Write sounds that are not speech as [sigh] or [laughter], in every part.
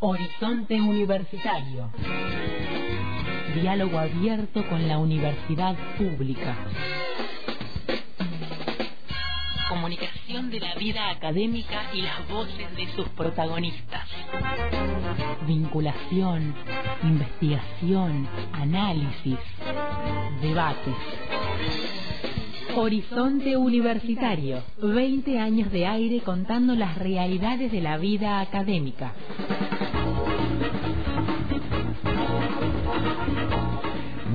Horizonte Universitario. Diálogo abierto con la universidad pública. Comunicación de la vida académica y las voces de sus protagonistas. Vinculación, investigación, análisis, debates. Horizonte Universitario, 20 años de aire contando las realidades de la vida académica.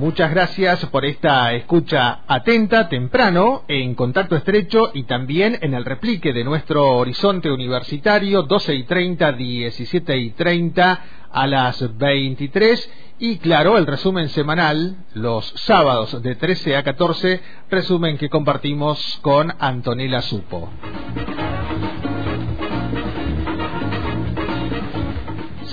Muchas gracias por esta escucha atenta, temprano, en contacto estrecho y también en el replique de nuestro horizonte universitario, 12 y 30, 17 y 30 a las 23. Y claro, el resumen semanal, los sábados de 13 a 14, resumen que compartimos con Antonella Supo.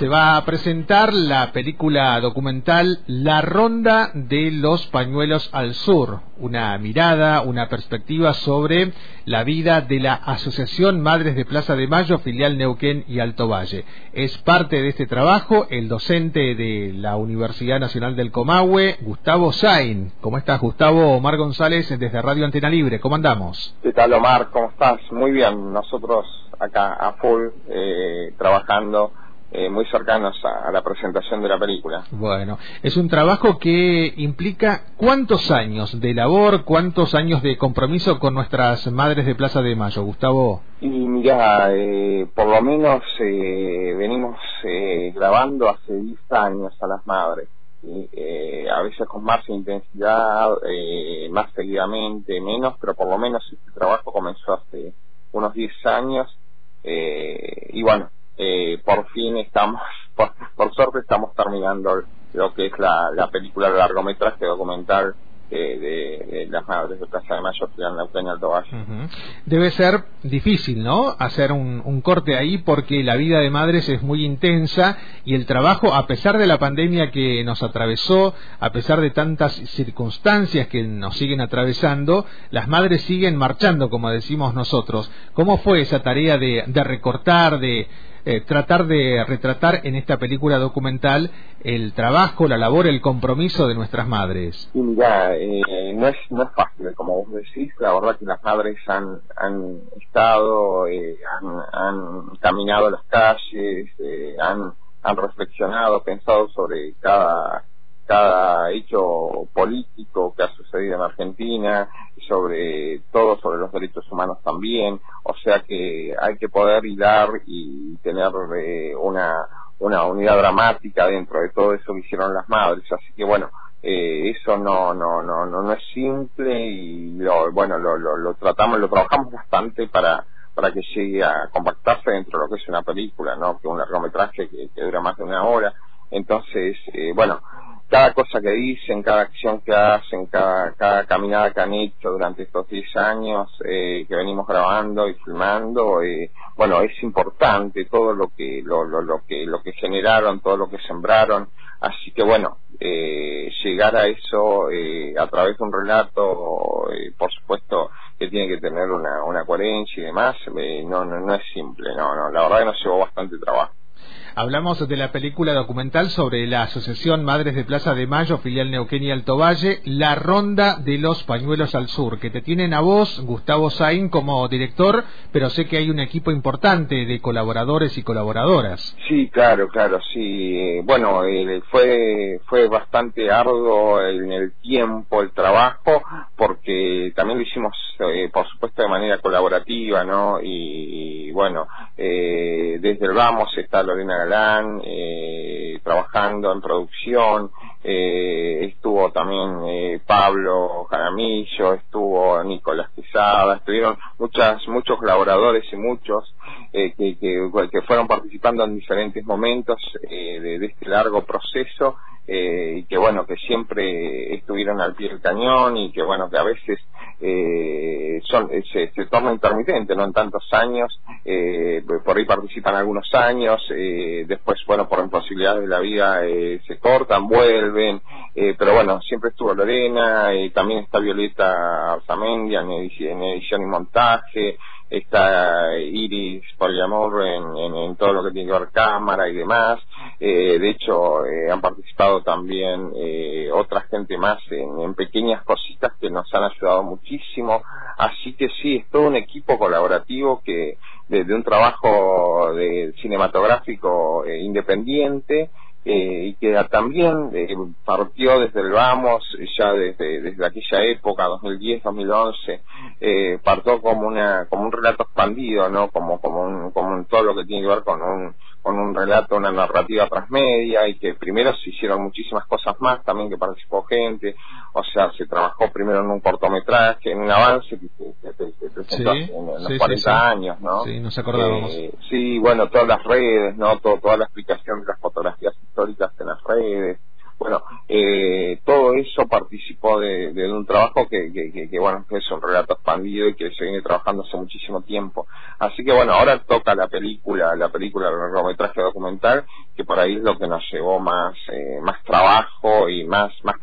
Se va a presentar la película documental La Ronda de los Pañuelos al Sur, una mirada, una perspectiva sobre la vida de la Asociación Madres de Plaza de Mayo, filial Neuquén y Alto Valle. Es parte de este trabajo el docente de la Universidad Nacional del Comahue, Gustavo Sain. ¿Cómo estás, Gustavo? Omar González desde Radio Antena Libre. ¿Cómo andamos? ¿Qué tal, Omar? ¿Cómo estás? Muy bien. Nosotros acá a full eh, trabajando eh, muy cercanos a, la presentación de la película. Bueno, es un trabajo que implica cuántos años de labor, cuántos años de compromiso con nuestras madres de Plaza de Mayo, Gustavo. Y mira, eh, por lo menos eh, venimos grabando hace 10 años a las madres. a veces con más intensidad, más seguidamente, menos, pero por lo menos este trabajo comenzó hace unos 10 años. y bueno, eh, por fin estamos, [laughs] por, suerte estamos terminando lo que es la, la película de largometraje documental de, las madres de Plaza de Mayo, Neuquén y Alto Valle. Debe ser difícil, ¿no? Hacer un, un, corte ahí porque la vida de madres es muy intensa y el trabajo, a pesar de la pandemia que nos atravesó, a pesar de tantas circunstancias que nos siguen atravesando, las madres siguen marchando, como decimos nosotros. ¿Cómo fue esa tarea de, de recortar, de eh, tratar de retratar en esta película documental el trabajo, la labor, el compromiso de nuestras madres. Y mira, eh, no, es, no es fácil, como vos decís, la verdad que las madres han, han estado, eh, han, han, caminado las calles, han, han reflexionado, pensado sobre cada cada hecho político que ha sucedido en Argentina, sobre todo sobre los derechos humanos también, o sea que hay que poder hilar y tener eh, una, una unidad dramática dentro de todo eso que hicieron las madres, así que bueno, eh, eso no, no, no, no, no es simple y lo, bueno, lo, lo, lo tratamos, lo trabajamos bastante para para que llegue a compactarse dentro de lo que es una película, ¿no? Que un largometraje que, dura más de una hora. Entonces, eh, bueno, cada cosa que dicen, cada acción que hacen, cada, cada caminada que han hecho durante estos 10 años eh, que venimos grabando y filmando, eh, bueno, es importante todo lo que, lo, lo, lo, que, lo que generaron, todo lo que sembraron, así que bueno, eh, llegar a eso eh, a través de un relato, eh, por supuesto que tiene que tener una, una coherencia y demás, eh, no, no, no es simple, no, no, la verdad que nos llevó bastante trabajo. Hablamos de la película documental sobre la Asociación Madres de Plaza de Mayo, filial Neuquén y Alto Valle, La Ronda de los Pañuelos al Sur, que te tienen a vos, Gustavo Saín, como director, pero sé que hay un equipo importante de colaboradores y colaboradoras. Sí, claro, claro, sí. Bueno, eh, fue, fue bastante arduo en el tiempo el trabajo, porque también lo hicimos, eh, por supuesto, de manera colaborativa, ¿no? Y, bueno, eh, desde el Vamos está Lorena Galán, eh, trabajando en producción, eh, estuvo también eh, Pablo Jaramillo, estuvo Nicolás Quesada, estuvieron muchas, muchos colaboradores y muchos que, que, que, fueron participando en diferentes momentos de, de, este largo proceso y que bueno, que siempre estuvieron al pie del cañón y que bueno, que a veces eh, son, se, se, torna intermitente, no en tantos años, eh, por ahí participan algunos años, eh, después, bueno, por imposibilidades de la vida eh, se cortan, vuelven, eh, pero bueno, siempre estuvo Lorena, también está Violeta Arzamendia en, edición, y montaje, está Iris Poliamor en, en, en, todo lo que tiene que ver cámara y demás. Eh, de hecho, eh, han participado también eh, otra gente más en, pequeñas cositas que nos han ayudado muchísimo. Así que sí, es todo un equipo colaborativo que de, de un trabajo de cinematográfico eh, independiente eh, y que también eh, partió desde el vamos, ya desde, desde aquella época, 2010, 2011, eh, partió como una como un relato expandido, ¿no? Como como un, como todo lo que tiene que ver con un con un relato, una narrativa transmedia y que primero se hicieron muchísimas cosas más, también que participó gente, o sea, se trabajó primero en un cortometraje, en un avance que se, presentó en, los 40 años, ¿no? Sí, nos acordábamos. Eh, sí, bueno, todas las redes, ¿no? Todo, toda la explicación de las fotografías históricas en las redes, eh, todo eso participó de, un trabajo que, que, que, bueno, es un relato expandido y que se viene trabajando hace muchísimo tiempo. Así que bueno, ahora toca la película, la película, el largometraje documental, que por ahí es lo que nos llevó más, eh, más trabajo y más, más,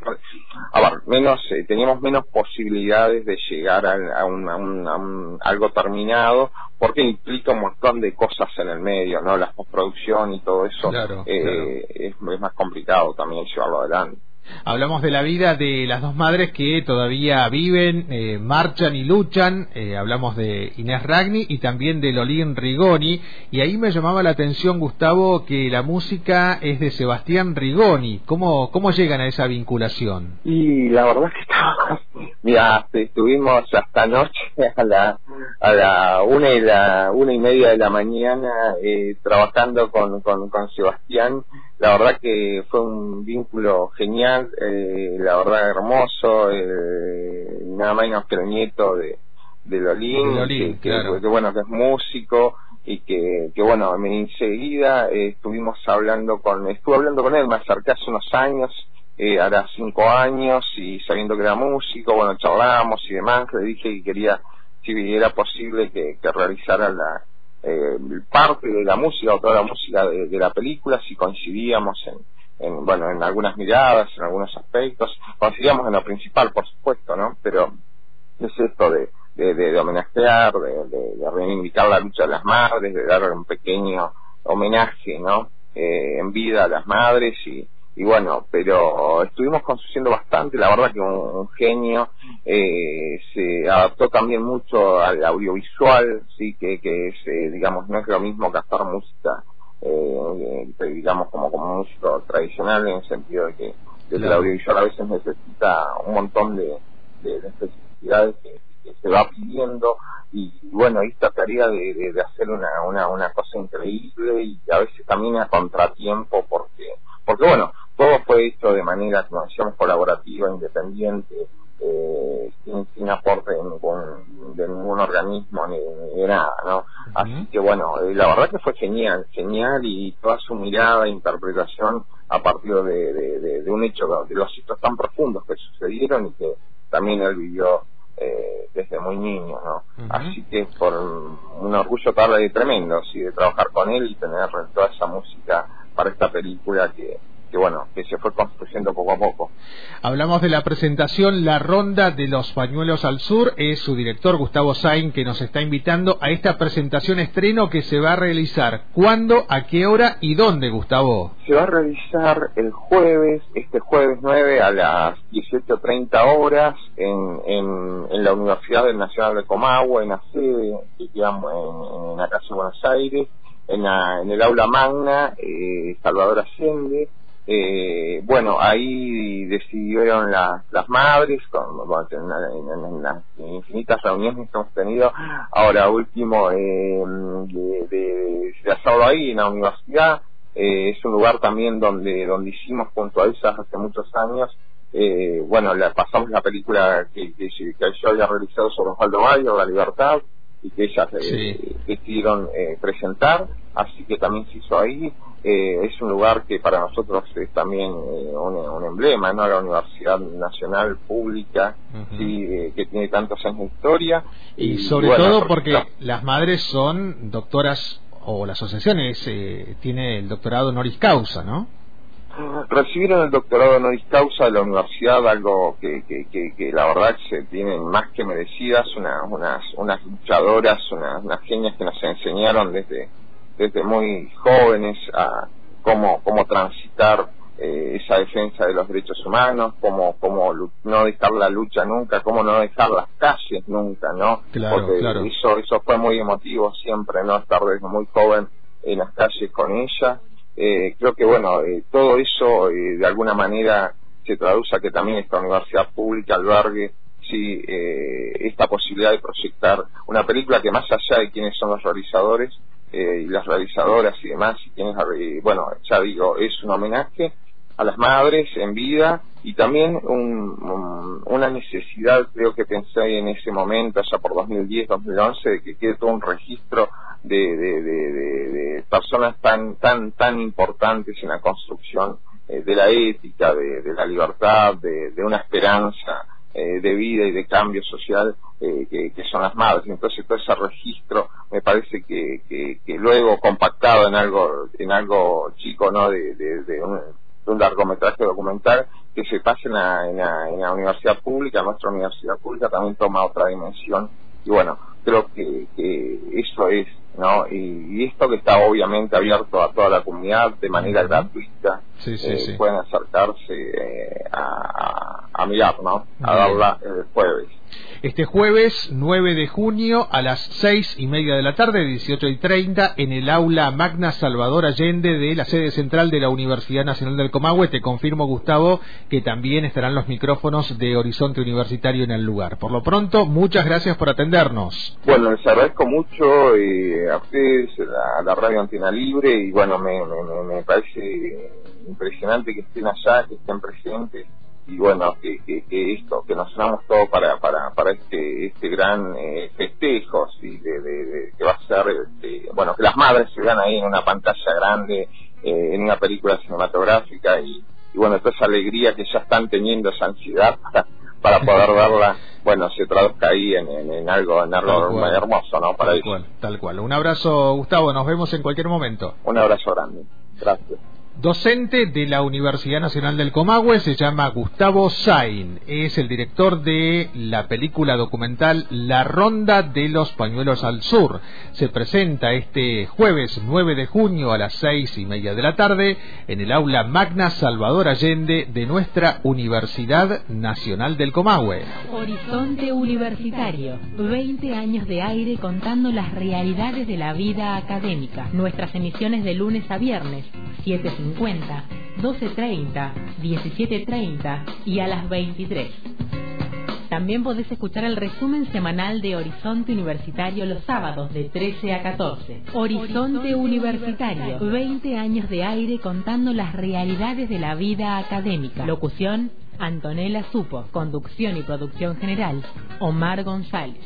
a ver, menos, eh, teníamos menos posibilidades de llegar a, un, a, un, a un, algo terminado, porque implica un montón de cosas en el medio, ¿no? La postproducción y todo eso eh, Es, es, más complicado también llevarlo adelante. Hablamos de la vida de las dos madres que todavía viven, eh, marchan y luchan. Eh, hablamos de Inés Ragni y también de Lolín Rigoni. Y ahí me llamaba la atención, Gustavo, que la música es de Sebastián Rigoni. ¿Cómo, cómo llegan a esa vinculación? Y la verdad que estaba... [laughs] Mira, estuvimos hasta anoche [laughs] a la, a la una y, la, una y media de la mañana eh, trabajando con, con Sebastián la verdad que fue un vínculo genial, eh, la verdad hermoso, eh, nada menos que el nieto de, de Lolín, que, bueno, que es músico y que, que bueno, enseguida eh, estuvimos hablando con, estuve hablando con él, me acerqué hace unos años, eh, hará cinco años y sabiendo que era músico, bueno, charlamos y demás, le dije que quería, si era posible que, que realizara la, eh, parte de la música o toda la música de, la película, si coincidíamos en, bueno, en algunas miradas, en algunos aspectos, coincidíamos en lo principal, por supuesto, ¿no? Pero es esto de, de, de homenajear, de, de, reivindicar la lucha de las madres, de dar un pequeño homenaje, ¿no? Eh, en vida a las madres y, y bueno, pero estuvimos construyendo bastante, la verdad que un, genio, eh, se adaptó también mucho al audiovisual, sí, que, que es, eh, digamos, no es lo mismo que hacer música, eh, digamos, como, como músico tradicional, en el sentido de que el audiovisual a veces necesita un montón de, de, especificidades que, se va pidiendo. Y, bueno, esta tarea de, de, de hacer una, una, una cosa increíble y a veces también a contratiempo porque porque bueno, todo fue hecho de manera, como decíamos, colaborativa, independiente, eh, sin, sin, aporte de ningún, de ningún organismo ni, de nada, ¿no? Así que bueno, eh, la verdad que fue genial, genial y toda su mirada e interpretación a partir de, de, de, un hecho, de los hechos tan profundos que sucedieron y que también él vivió eh, desde muy niño, ¿no? Así que por un orgullo tarde y tremendo, sí, de trabajar con él y tener toda esa música para esta película que, que bueno, que se fue construyendo poco a poco. Hablamos de la presentación La Ronda de los Pañuelos al Sur, es su director Gustavo Sain que nos está invitando a esta presentación estreno que se va a realizar. ¿Cuándo, a qué hora y dónde, Gustavo? Se va a realizar el jueves, este jueves 9 a las 18.30 horas en, en, en, la Universidad Nacional de Comahue, en la sede, digamos, en, en la Buenos Aires, en, la, en el aula magna, eh, Salvador Allende, eh, bueno, ahí decidieron las, las madres, con, en, las infinitas reuniones que hemos tenido, ahora último, eh, de, de, de ahí en la universidad, eh, es un lugar también donde, donde hicimos junto a ellas hace muchos años, eh, bueno, la, pasamos la película que, que, yo había realizado sobre Osvaldo Bayo, La Libertad, y que ellas eh, decidieron eh, presentar, así que también se hizo ahí. Eh, es un lugar que para nosotros es también un, emblema, ¿no? La Universidad Nacional Pública, que tiene tantos años de historia. Y, sobre todo porque las madres son doctoras, o la asociación tiene el doctorado honoris causa, ¿no? Recibieron el doctorado honoris causa de la universidad, algo que, que, que, la verdad se tienen más que merecidas, una, unas, unas luchadoras, unas, unas genias que nos enseñaron desde, desde muy jóvenes a cómo, cómo transitar eh, esa defensa de los derechos humanos, cómo, cómo no dejar la lucha nunca, cómo no dejar las calles nunca, ¿no? Porque Eso, eso fue muy emotivo siempre, ¿no? Estar desde muy joven en las calles con ella. Eh, creo que, bueno, eh, todo eso de alguna manera se traduce a que también esta universidad pública albergue sí, esta posibilidad de proyectar una película que más allá de quiénes son los realizadores, y las realizadoras y demás, y quienes, bueno, ya digo, es un homenaje a las madres en vida y también una necesidad, creo que pensé en ese momento, allá por 2010, 2011, de que quede todo un registro de, de, personas tan, tan, tan importantes en la construcción eh, de la ética, de, la libertad, de, una esperanza eh, de vida y de cambio social eh, que, son las madres. Entonces todo ese registro me parece que, que, luego compactado en algo en algo chico, ¿no? De, un, largometraje documental que se pase en la, universidad pública, nuestra universidad pública también toma otra dimensión y bueno, creo que, eso es, ¿no? Y, esto que está obviamente abierto a toda la comunidad de manera gratuita, eh, pueden acercarse eh, a, a, mirar, ¿no? A darla el jueves este jueves 9 de junio a las 6 y media de la tarde, 18 y 30, en el aula Magna Salvador Allende de la sede central de la Universidad Nacional del Comahue. Te confirmo, Gustavo, que también estarán los micrófonos de Horizonte Universitario en el lugar. Por lo pronto, muchas gracias por atendernos. Bueno, les agradezco mucho eh, a ustedes, a la Radio Antena Libre, y bueno, me, me, me parece impresionante que estén allá, que estén presentes y bueno que, que, esto que nos unamos todos para para para este este gran eh, festejo ¿sí? de, que va a ser este, bueno que las madres se vean ahí en una pantalla grande eh, en una película cinematográfica y, bueno toda esa alegría que ya están teniendo esa ansiedad [laughs] para, poder verla bueno se traduzca ahí en, en, algo en algo hermoso no para tal cual tal cual. Un abrazo Gustavo nos vemos en cualquier momento. Un abrazo grande. Gracias docente de la Universidad Nacional del Comahue, se llama Gustavo Sain, es el director de la película documental La Ronda de los Pañuelos al Sur. Se presenta este jueves 9 de junio a las seis y media de la tarde en el aula Magna Salvador Allende de nuestra Universidad Nacional del Comahue. Horizonte Universitario, 20 años de aire contando las realidades de la vida académica. Nuestras emisiones de lunes a viernes, 7 50, 12.30, 17.30 y a las 23. También podés escuchar el resumen semanal de Horizonte Universitario los sábados de 13 a 14. Horizonte Universitario, 20 años de aire contando las realidades de la vida académica. Locución, Antonella Supo. Conducción y producción general, Omar González.